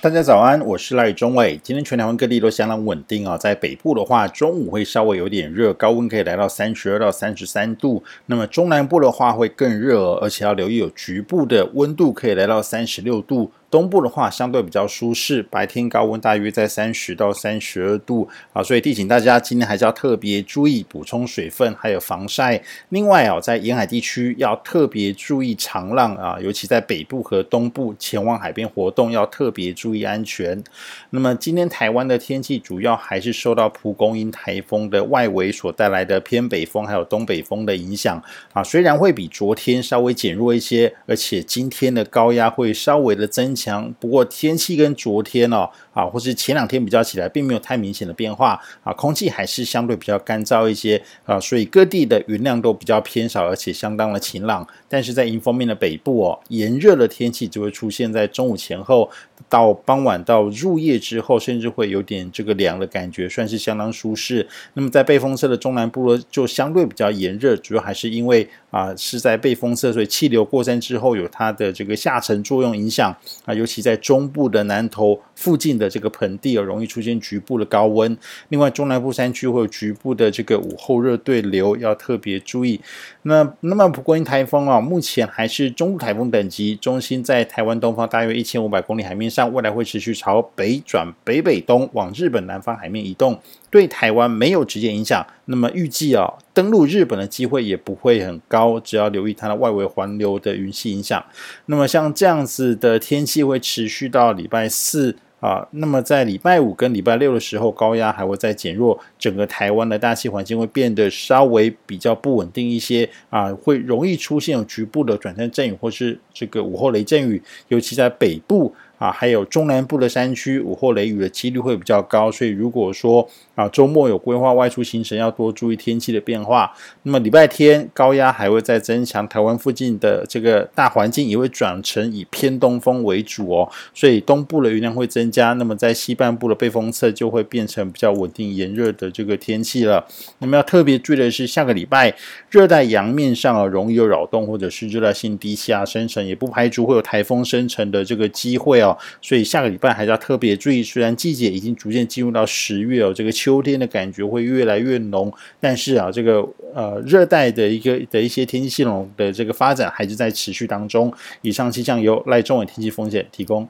大家早安，我是赖中伟。今天全台湾各地都相当稳定啊，在北部的话，中午会稍微有点热，高温可以来到三十二到三十三度。那么中南部的话会更热，而且要留意有局部的温度可以来到三十六度。东部的话相对比较舒适，白天高温大约在三十到三十二度啊，所以提醒大家今天还是要特别注意补充水分，还有防晒。另外啊，在沿海地区要特别注意长浪啊，尤其在北部和东部前往海边活动要特别注意安全。那么今天台湾的天气主要还是受到蒲公英台风的外围所带来的偏北风还有东北风的影响啊，虽然会比昨天稍微减弱一些，而且今天的高压会稍微的增强，不过天气跟昨天哦啊，或是前两天比较起来，并没有太明显的变化啊，空气还是相对比较干燥一些啊，所以各地的云量都比较偏少，而且相当的晴朗。但是在迎风面的北部哦，炎热的天气就会出现在中午前后到傍晚到入夜之后，甚至会有点这个凉的感觉，算是相当舒适。那么在背风侧的中南部呢，就相对比较炎热，主要还是因为啊是在被风侧，所以气流过山之后有它的这个下沉作用影响啊，尤其在。中部的南投附近的这个盆地，容易出现局部的高温。另外，中南部山区会有局部的这个午后热对流，要特别注意。那那么蒲公英台风啊，目前还是中度台风等级，中心在台湾东方大约一千五百公里海面上，未来会持续朝北转北北东，往日本南方海面移动。对台湾没有直接影响，那么预计啊，登陆日本的机会也不会很高，只要留意它的外围环流的云系影响。那么像这样子的天气会持续到礼拜四啊，那么在礼拜五跟礼拜六的时候，高压还会再减弱，整个台湾的大气环境会变得稍微比较不稳定一些啊，会容易出现局部的转阵阵雨或是这个午后雷阵雨，尤其在北部。啊，还有中南部的山区，午后雷雨的几率会比较高，所以如果说啊周末有规划外出行程，要多注意天气的变化。那么礼拜天高压还会再增强，台湾附近的这个大环境也会转成以偏东风为主哦，所以东部的云量会增加，那么在西半部的背风侧就会变成比较稳定炎热的这个天气了。那么要特别注意的是，下个礼拜热带洋面上啊容易有扰动，或者是热带性低气压生成，也不排除会有台风生成的这个机会哦所以下个礼拜还是要特别注意，虽然季节已经逐渐进入到十月哦，这个秋天的感觉会越来越浓，但是啊，这个呃热带的一个的一些天气系统的这个发展还是在持续当中。以上气象由赖中伟天气风险提供。